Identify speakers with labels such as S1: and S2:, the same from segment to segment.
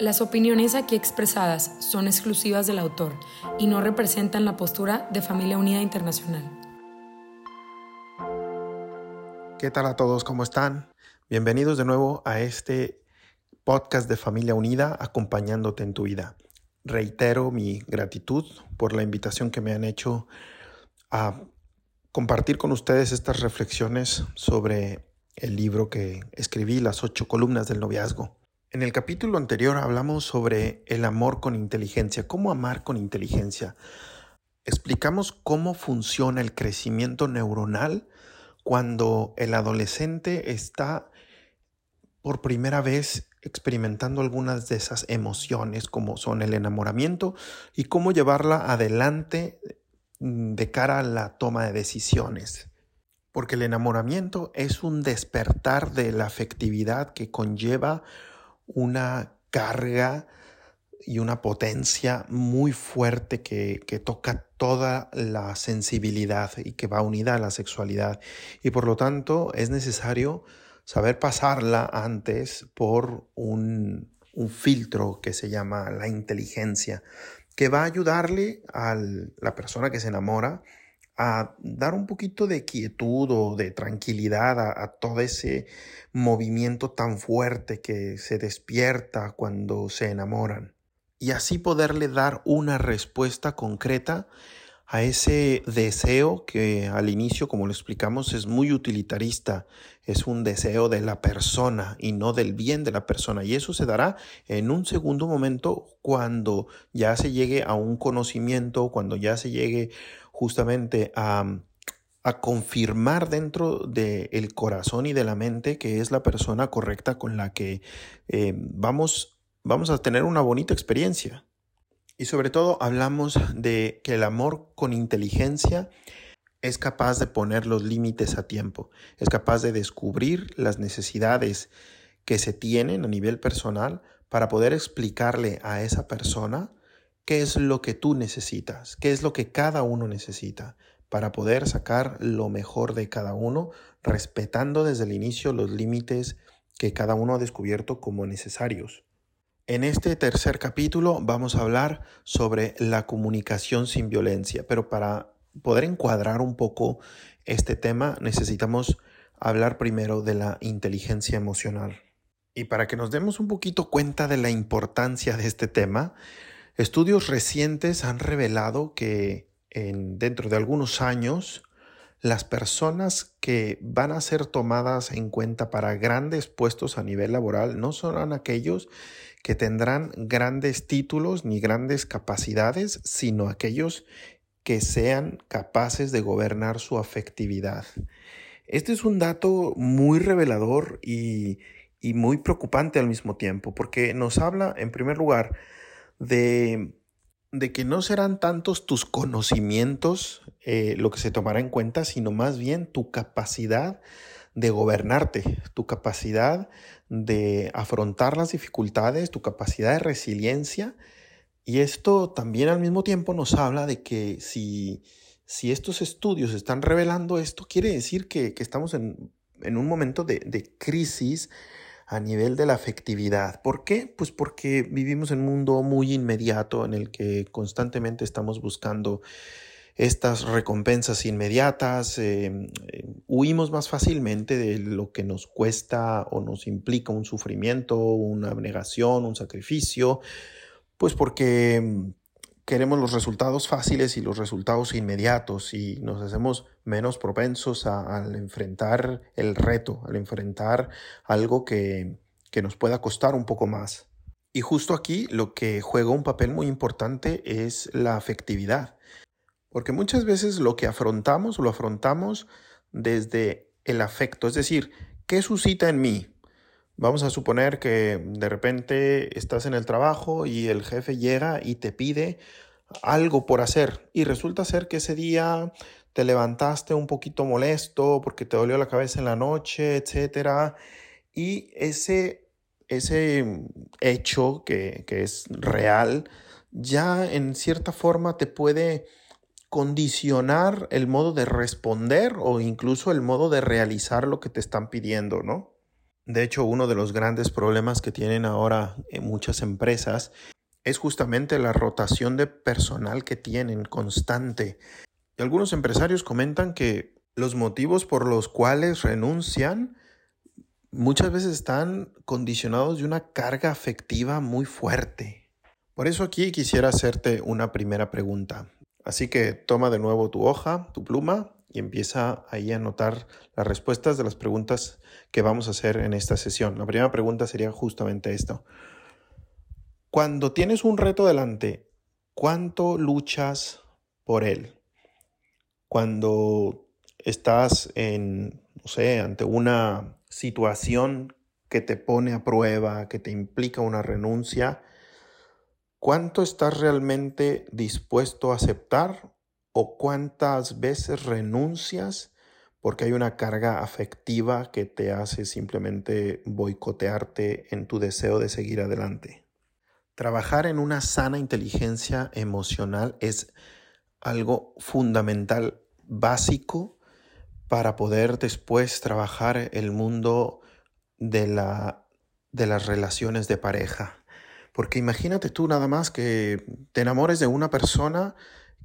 S1: Las opiniones aquí expresadas son exclusivas del autor y no representan la postura de Familia Unida Internacional.
S2: ¿Qué tal a todos? ¿Cómo están? Bienvenidos de nuevo a este podcast de Familia Unida acompañándote en tu vida. Reitero mi gratitud por la invitación que me han hecho a compartir con ustedes estas reflexiones sobre el libro que escribí, Las ocho columnas del noviazgo. En el capítulo anterior hablamos sobre el amor con inteligencia, cómo amar con inteligencia. Explicamos cómo funciona el crecimiento neuronal cuando el adolescente está por primera vez experimentando algunas de esas emociones como son el enamoramiento y cómo llevarla adelante mm, de cara a la toma de decisiones. Porque el enamoramiento es un despertar de la afectividad que conlleva una carga y una potencia muy fuerte que, toca toda la sensibilidad y que va unida a la sexualidad. Y por lo tanto es necesario saber pasarla antes por un, un filtro que se llama la inteligencia, que va a ayudarle a la persona que se enamora a dar un poquito de quietud o de tranquilidad a, todo ese movimiento tan fuerte que se despierta cuando se enamoran. Y así poderle dar una respuesta concreta a ese deseo que al inicio, como lo explicamos, es muy utilitarista, es un deseo de la persona y no del bien de la persona. Y eso se dará en un segundo momento cuando ya se llegue a un conocimiento, cuando ya se llegue justamente a, confirmar dentro del corazón y de la mente que es la persona correcta con la que eh, vamos, vamos a tener una bonita experiencia. Y sobre todo hablamos de que el amor con inteligencia es capaz de poner los límites a tiempo, es capaz de descubrir las necesidades que se tienen a nivel personal para poder explicarle a esa persona qué es lo que tú necesitas, qué es lo que cada uno necesita para poder sacar lo mejor de cada uno, respetando desde el inicio los límites que cada uno ha descubierto como necesarios. En este tercer capítulo vamos a hablar sobre la comunicación sin violencia, pero para poder encuadrar un poco este tema necesitamos hablar primero de la inteligencia emocional. Y para que nos demos un poquito cuenta de la importancia de este tema, Estudios recientes han revelado que en, dentro de algunos años las personas que van a ser tomadas en cuenta para grandes puestos a nivel laboral no serán aquellos que tendrán grandes títulos ni grandes capacidades, sino aquellos que sean capaces de gobernar su afectividad. Este es un dato muy revelador y, y muy preocupante al mismo tiempo, porque nos habla, en primer lugar, de, de que no serán tantos tus conocimientos eh, lo que se tomará en cuenta, sino más bien tu capacidad de gobernarte, tu capacidad de afrontar las dificultades, tu capacidad de resiliencia. Y esto también al mismo tiempo nos habla de que si, si estos estudios están revelando esto, quiere decir que, estamos en, un momento de, de crisis a nivel de la afectividad. ¿Por qué? Pues porque vivimos en un mundo muy inmediato en el que constantemente estamos buscando estas recompensas inmediatas, em, em, huimos más fácilmente de lo que nos cuesta o nos implica un sufrimiento, una abnegación, un sacrificio, pues porque em, queremos los resultados fáciles y los resultados inmediatos y nos hacemos menos propensos al enfrentar el reto, al enfrentar algo que, que nos pueda costar un poco más. Y justo aquí lo que juega un papel muy importante es la afectividad, porque muchas veces lo que afrontamos lo afrontamos desde el afecto, es decir, ¿qué suscita en mí? Vamos a suponer que de repente estás en el trabajo y el jefe llega y te pide algo por hacer y resulta ser que ese día te levantaste un poquito molesto porque te dolió la cabeza en la noche, etcétera, y ese ese hecho que, que es real ya en cierta forma te puede condicionar el modo de responder o incluso el modo de realizar lo que te están pidiendo, ¿no? De hecho, uno de los grandes problemas que tienen ahora en muchas empresas es justamente la rotación de personal que tienen constante. Y algunos empresarios comentan que los motivos por los cuales renuncian muchas veces están condicionados de una carga afectiva muy fuerte. Por eso aquí quisiera hacerte una primera pregunta. Así que toma de nuevo tu hoja, tu pluma y empieza ahí a anotar las respuestas de las preguntas que vamos a hacer en esta sesión. La primera pregunta sería justamente esto. Cuando tienes un reto delante, ¿cuánto luchas por él? Cuando estás en, no sé, ante una situación que te pone a prueba, que te implica una renuncia, ¿cuánto estás realmente dispuesto a aceptar o cuántas veces renuncias porque hay una carga afectiva que te hace simplemente boicotearte en tu deseo de seguir adelante. Trabajar en una sana inteligencia emocional es algo fundamental, básico, para poder después trabajar el mundo de, la, de las relaciones de pareja. Porque imagínate tú nada más que te enamores de una persona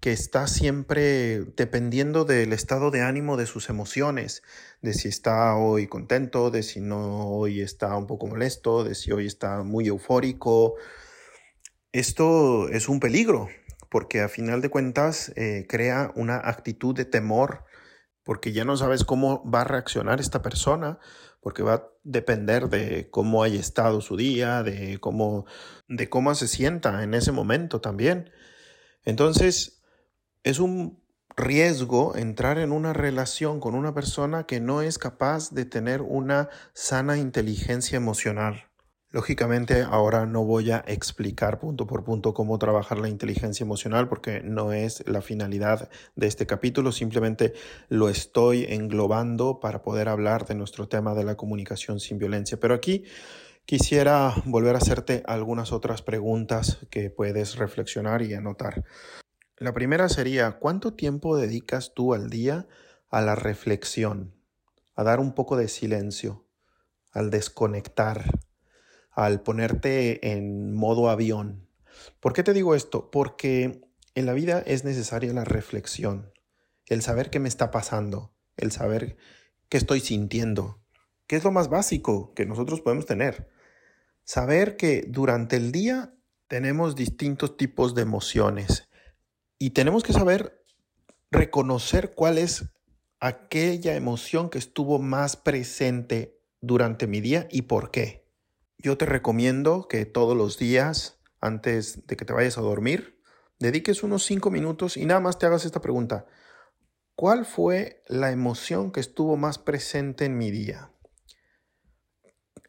S2: que está siempre dependiendo del estado de ánimo de sus emociones, de si está hoy contento, de si no hoy está un poco molesto, de si hoy está muy eufórico. Esto es un peligro, porque a final de cuentas eh, crea una actitud de temor, porque ya no sabes cómo va a reaccionar esta persona, porque va a depender de cómo haya estado su día, de cómo, de cómo se sienta en ese momento también. Entonces, es un riesgo entrar en una relación con una persona que no es capaz de tener una sana inteligencia emocional. Lógicamente ahora no voy a explicar punto por punto cómo trabajar la inteligencia emocional porque no es la finalidad de este capítulo, simplemente lo estoy englobando para poder hablar de nuestro tema de la comunicación sin violencia. Pero aquí quisiera volver a hacerte algunas otras preguntas que puedes reflexionar y anotar. La primera sería, ¿cuánto tiempo dedicas tú al día a la reflexión, a dar un poco de silencio, al desconectar, al ponerte en modo avión? ¿Por qué te digo esto? Porque en la vida es necesaria la reflexión, el saber qué me está pasando, el saber qué estoy sintiendo, qué es lo más básico que nosotros podemos tener. Saber que durante el día tenemos distintos tipos de emociones y tenemos que saber reconocer cuál es aquella emoción que estuvo más presente durante mi día y por qué. Yo te recomiendo que todos los días, antes de que te vayas a dormir, dediques unos cinco minutos y nada más te hagas esta pregunta. ¿Cuál fue la emoción que estuvo más presente en mi día?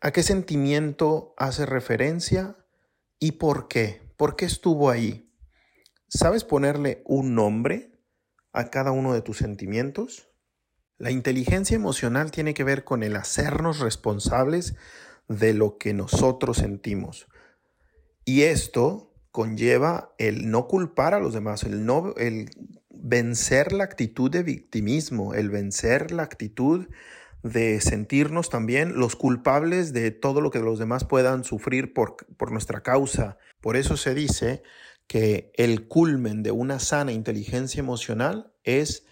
S2: ¿A qué sentimiento hace referencia y por qué? ¿Por qué estuvo ahí? ¿Sabes ponerle un nombre a cada uno de tus sentimientos? La inteligencia emocional tiene que ver con el hacernos responsables de lo que nosotros sentimos. Y esto conlleva el no culpar a los demás, el, no, el vencer la actitud de victimismo, el vencer la actitud de sentirnos también los culpables de todo lo que los demás puedan sufrir por, por nuestra causa. Por eso se dice que el culmen de una sana inteligencia emocional es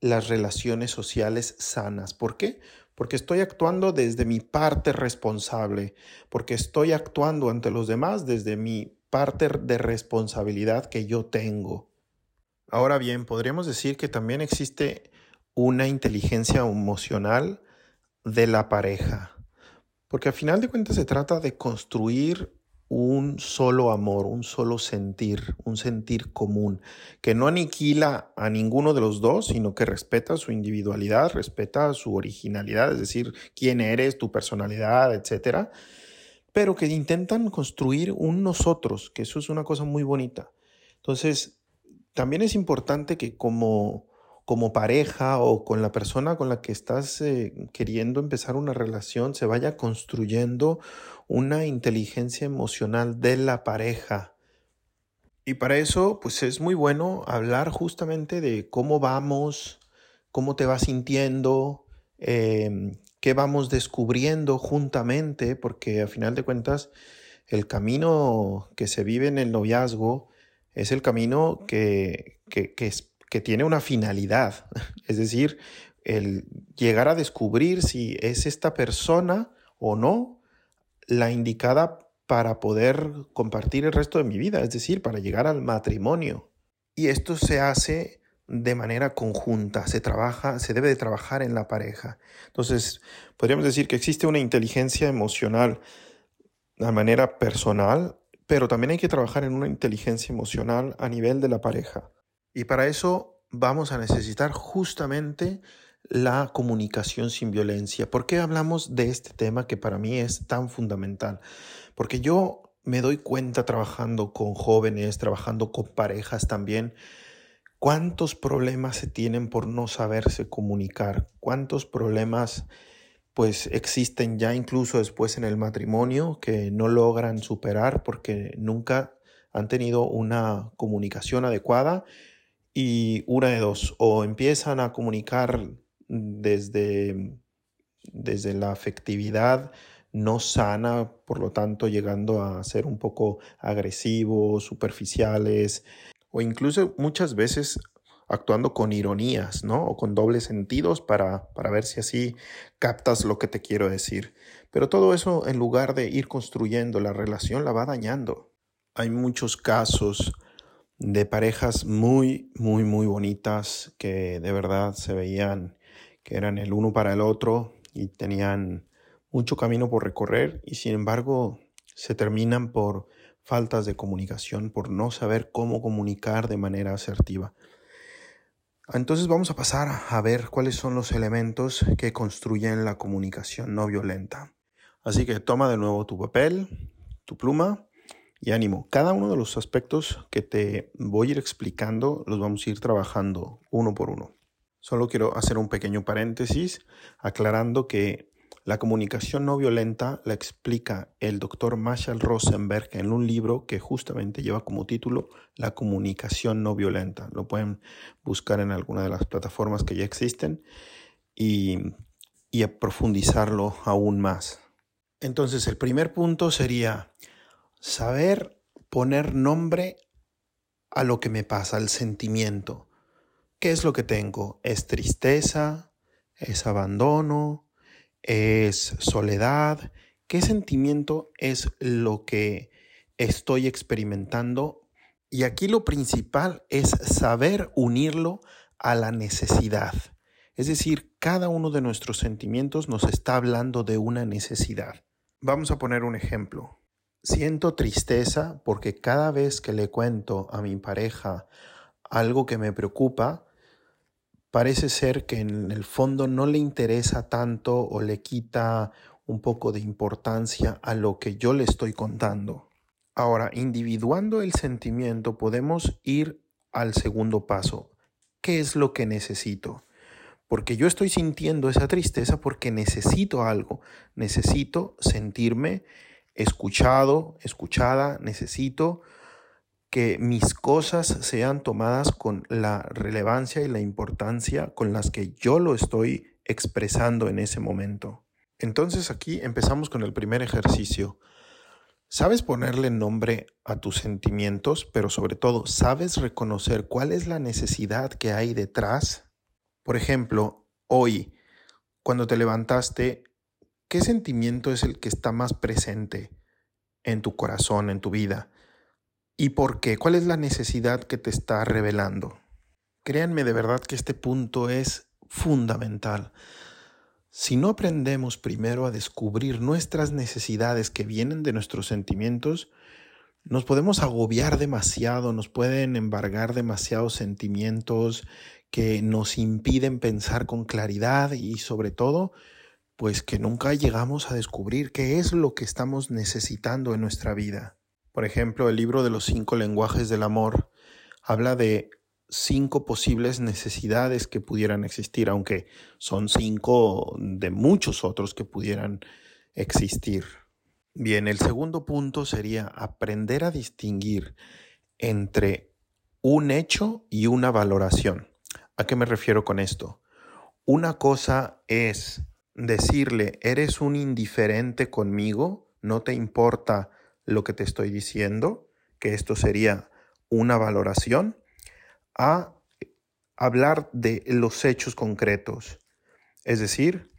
S2: las relaciones sociales sanas. ¿Por qué? Porque estoy actuando desde mi parte responsable, porque estoy actuando ante los demás desde mi parte de responsabilidad que yo tengo. Ahora bien, podríamos decir que también existe una inteligencia emocional de la pareja, porque al final de cuentas se trata de construir un solo amor, un solo sentir, un sentir común, que no aniquila a ninguno de los dos, sino que respeta su individualidad, respeta su originalidad, es decir, quién eres, tu personalidad, etcétera, pero que intentan construir un nosotros, que eso es una cosa muy bonita. Entonces, también es importante que como como pareja o con la persona con la que estás eh, queriendo empezar una relación se vaya construyendo una inteligencia emocional de la pareja. Y para eso, pues es muy bueno hablar justamente de cómo vamos, cómo te vas sintiendo, em, qué vamos descubriendo juntamente, porque a final de cuentas el camino que se vive en el noviazgo es el camino que, que, que tiene una finalidad, es decir, el llegar a descubrir si es esta persona o no la indicada para poder compartir el resto de mi vida, es decir, para llegar al matrimonio. Y esto se hace de manera conjunta, se trabaja, se debe de trabajar en la pareja. Entonces, podríamos decir que existe una inteligencia emocional de manera personal, pero también hay que trabajar en una inteligencia emocional a nivel de la pareja. Y para eso vamos a necesitar justamente la comunicación sin violencia. ¿Por qué hablamos de este tema que para mí es tan fundamental? Porque yo me doy cuenta trabajando con jóvenes, trabajando con parejas también, cuántos problemas se tienen por no saberse comunicar, cuántos problemas pues existen ya incluso después en el matrimonio que no logran superar porque nunca han tenido una comunicación adecuada y una de dos, o empiezan a comunicar desde, desde la afectividad no sana, por lo tanto llegando a ser un poco agresivos, superficiales, o incluso muchas veces actuando con ironías, ¿no? O con dobles sentidos para, para ver si así captas lo que te quiero decir. Pero todo eso, en lugar de ir construyendo la relación, la va dañando. Hay muchos casos de parejas muy, muy, muy bonitas que de verdad se veían que eran el uno para el otro y tenían mucho camino por recorrer y sin embargo se terminan por faltas de comunicación, por no saber cómo comunicar de manera asertiva. Entonces vamos a pasar a ver cuáles son los elementos que construyen la comunicación no violenta. Así que toma de nuevo tu papel, tu pluma y ánimo. Cada uno de los aspectos que te voy a ir explicando los vamos a ir trabajando uno por uno. Solo quiero hacer un pequeño paréntesis aclarando que la comunicación no violenta la explica el doctor Marshall Rosenberg en un libro que justamente lleva como título La comunicación no violenta. Lo pueden buscar en alguna de las plataformas que ya existen y, y profundizarlo aún más. Entonces, el primer punto sería saber poner nombre a lo que me pasa, al sentimiento. ¿Qué es lo que tengo? ¿Es tristeza? ¿Es abandono? ¿Es soledad? ¿Qué sentimiento es lo que estoy experimentando? Y aquí lo principal es saber unirlo a la necesidad. Es decir, cada uno de nuestros sentimientos nos está hablando de una necesidad. Vamos a poner un ejemplo. Siento tristeza porque cada vez que le cuento a mi pareja algo que me preocupa, parece ser que en el fondo no le interesa tanto o le quita un poco de importancia a lo que yo le estoy contando. Ahora, individuando el sentimiento, podemos ir al segundo paso. ¿Qué es lo que necesito? Porque yo estoy sintiendo esa tristeza porque necesito algo, necesito sentirme escuchado, escuchada, necesito que mis cosas sean tomadas con la relevancia y la importancia con las que yo lo estoy expresando en ese momento. Entonces aquí empezamos con el primer ejercicio. ¿Sabes ponerle nombre a tus sentimientos, pero sobre todo, ¿sabes reconocer cuál es la necesidad que hay detrás? Por ejemplo, hoy, cuando te levantaste, ¿Qué sentimiento es el que está más presente en tu corazón, en tu vida? ¿Y por qué? ¿Cuál es la necesidad que te está revelando? Créanme de verdad que este punto es fundamental. Si no aprendemos primero a descubrir nuestras necesidades que vienen de nuestros sentimientos, nos podemos agobiar demasiado, nos pueden embargar demasiados sentimientos que nos impiden pensar con claridad y sobre todo, pues que nunca llegamos a descubrir qué es lo que estamos necesitando en nuestra vida. Por ejemplo, el libro de los cinco lenguajes del amor habla de cinco posibles necesidades que pudieran existir, aunque son cinco de muchos otros que pudieran existir. Bien, el segundo punto sería aprender a distinguir entre un hecho y una valoración. ¿A qué me refiero con esto? Una cosa es decirle, eres un indiferente conmigo, no te importa lo que te estoy diciendo, que esto sería una valoración, a hablar de los hechos concretos. Es decir,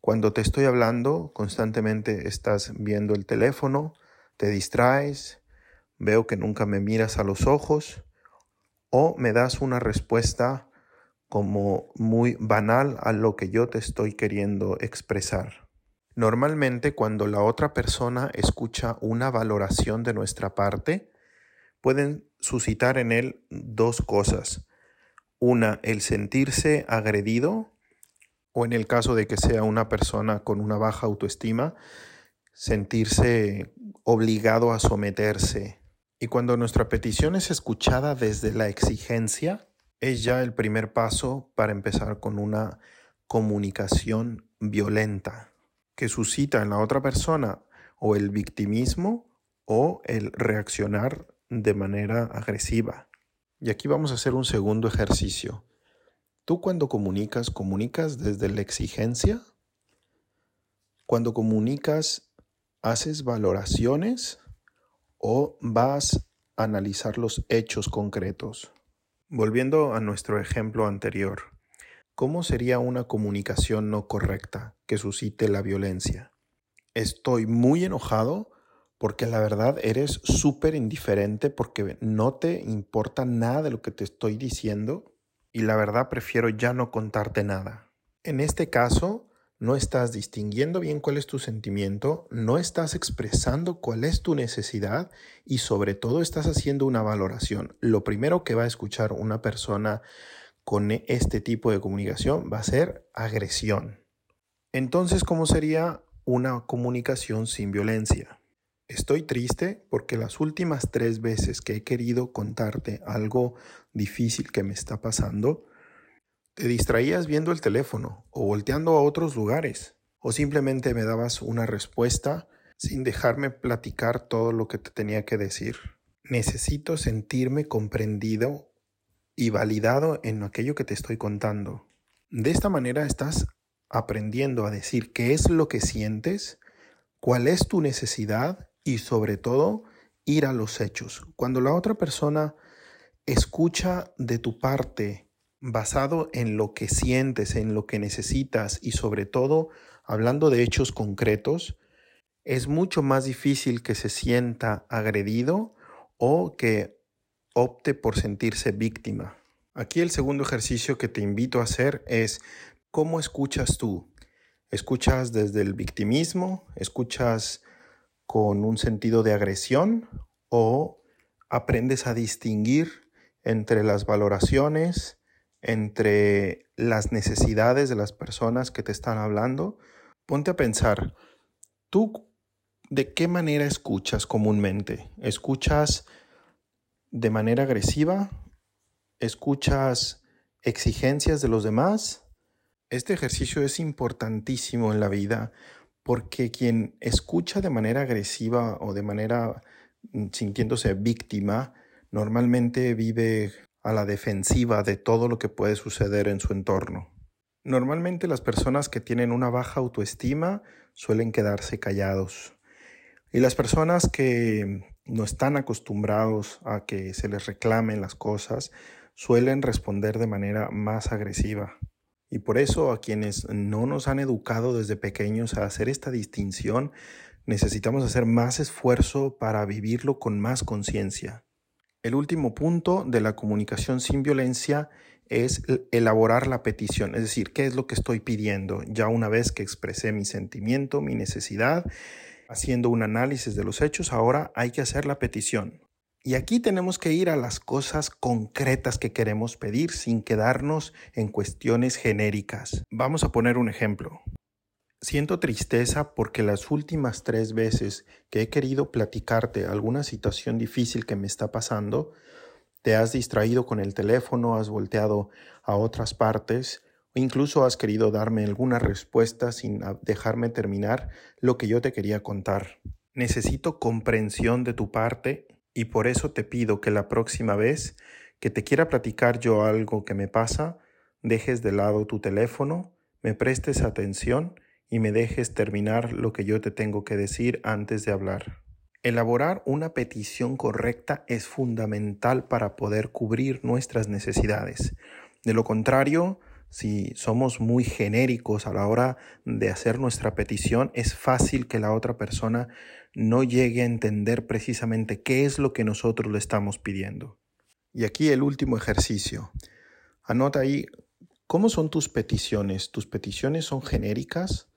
S2: cuando te estoy hablando, constantemente estás viendo el teléfono, te distraes, veo que nunca me miras a los ojos o me das una respuesta como muy banal a lo que yo te estoy queriendo expresar. Normalmente cuando la otra persona escucha una valoración de nuestra parte, pueden suscitar en él dos cosas. Una, el sentirse agredido o en el caso de que sea una persona con una baja autoestima, sentirse obligado a someterse. Y cuando nuestra petición es escuchada desde la exigencia, es ya el primer paso para empezar con una comunicación violenta que suscita en la otra persona o el victimismo o el reaccionar de manera agresiva. Y aquí vamos a hacer un segundo ejercicio. Tú cuando comunicas, comunicas desde la exigencia. Cuando comunicas, haces valoraciones o vas a analizar los hechos concretos. Volviendo a nuestro ejemplo anterior, ¿cómo sería una comunicación no correcta que suscite la violencia? Estoy muy enojado porque la verdad eres súper indiferente porque no te importa nada de lo que te estoy diciendo y la verdad prefiero ya no contarte nada. En este caso, no estás distinguiendo bien cuál es tu sentimiento, no estás expresando cuál es tu necesidad y sobre todo estás haciendo una valoración. Lo primero que va a escuchar una persona con este tipo de comunicación va a ser agresión. Entonces, ¿cómo sería una comunicación sin violencia? Estoy triste porque las últimas tres veces que he querido contarte algo difícil que me está pasando, te distraías viendo el teléfono o volteando a otros lugares o simplemente me dabas una respuesta sin dejarme platicar todo lo que te tenía que decir. Necesito sentirme comprendido y validado en aquello que te estoy contando. De esta manera estás aprendiendo a decir qué es lo que sientes, cuál es tu necesidad y sobre todo ir a los hechos. Cuando la otra persona escucha de tu parte basado en lo que sientes, en lo que necesitas y sobre todo hablando de hechos concretos, es mucho más difícil que se sienta agredido o que opte por sentirse víctima. Aquí el segundo ejercicio que te invito a hacer es cómo escuchas tú. ¿Escuchas desde el victimismo? ¿Escuchas con un sentido de agresión o aprendes a distinguir entre las valoraciones, entre las necesidades de las personas que te están hablando. Ponte a pensar, ¿tú de qué manera escuchas comúnmente? ¿Escuchas de manera agresiva? ¿Escuchas exigencias de los demás? Este ejercicio es importantísimo en la vida porque quien escucha de manera agresiva o de manera mm, sintiéndose víctima, normalmente vive a la defensiva de todo lo que puede suceder en su entorno. Normalmente las personas que tienen una baja autoestima suelen quedarse callados. Y las personas que no están acostumbrados a que se les reclamen las cosas suelen responder de manera más agresiva. Y por eso a quienes no nos han educado desde pequeños a hacer esta distinción, necesitamos hacer más esfuerzo para vivirlo con más conciencia. El último punto de la comunicación sin violencia es elaborar la petición, es decir, qué es lo que estoy pidiendo. Ya una vez que expresé mi sentimiento, mi necesidad, haciendo un análisis de los hechos, ahora hay que hacer la petición. Y aquí tenemos que ir a las cosas concretas que queremos pedir sin quedarnos en cuestiones genéricas. Vamos a poner un ejemplo. Siento tristeza porque las últimas tres veces que he querido platicarte alguna situación difícil que me está pasando, te has distraído con el teléfono, has volteado a otras partes o incluso has querido darme alguna respuesta sin dejarme terminar lo que yo te quería contar. Necesito comprensión de tu parte y por eso te pido que la próxima vez que te quiera platicar yo algo que me pasa, dejes de lado tu teléfono, me prestes atención y me dejes terminar lo que yo te tengo que decir antes de hablar. Elaborar una petición correcta es fundamental para poder cubrir nuestras necesidades. De lo contrario, si somos muy genéricos a la hora de hacer nuestra petición, es fácil que la otra persona no llegue a entender precisamente qué es lo que nosotros le estamos pidiendo. Y aquí el último ejercicio. Anota ahí cómo son tus peticiones. ¿Tus peticiones son genéricas?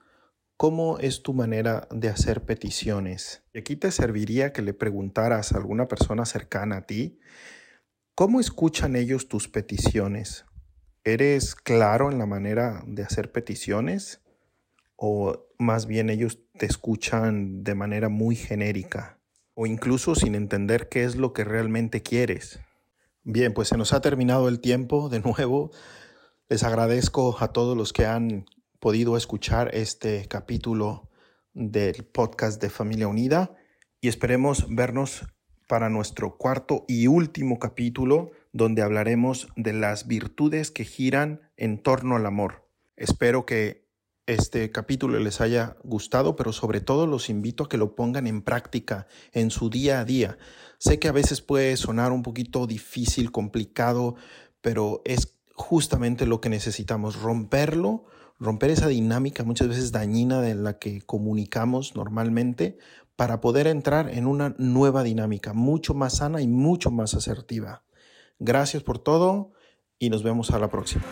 S2: ¿Cómo es tu manera de hacer peticiones? Y aquí te serviría que le preguntaras a alguna persona cercana a ti, ¿cómo escuchan ellos tus peticiones? ¿Eres claro en la manera de hacer peticiones? ¿O más bien ellos te escuchan de manera muy genérica? ¿O incluso sin entender qué es lo que realmente quieres? Bien, pues se nos ha terminado el tiempo de nuevo. Les agradezco a todos los que han podido escuchar este capítulo del podcast de Familia Unida y esperemos vernos para nuestro cuarto y último capítulo donde hablaremos de las virtudes que giran en torno al amor. Espero que este capítulo les haya gustado, pero sobre todo los invito a que lo pongan en práctica en su día a día. Sé que a veces puede sonar un poquito difícil, complicado, pero es justamente lo que necesitamos, romperlo romper esa dinámica muchas veces dañina de la que comunicamos normalmente para poder entrar en una nueva dinámica mucho más sana y mucho más asertiva. Gracias por todo y nos vemos a la próxima.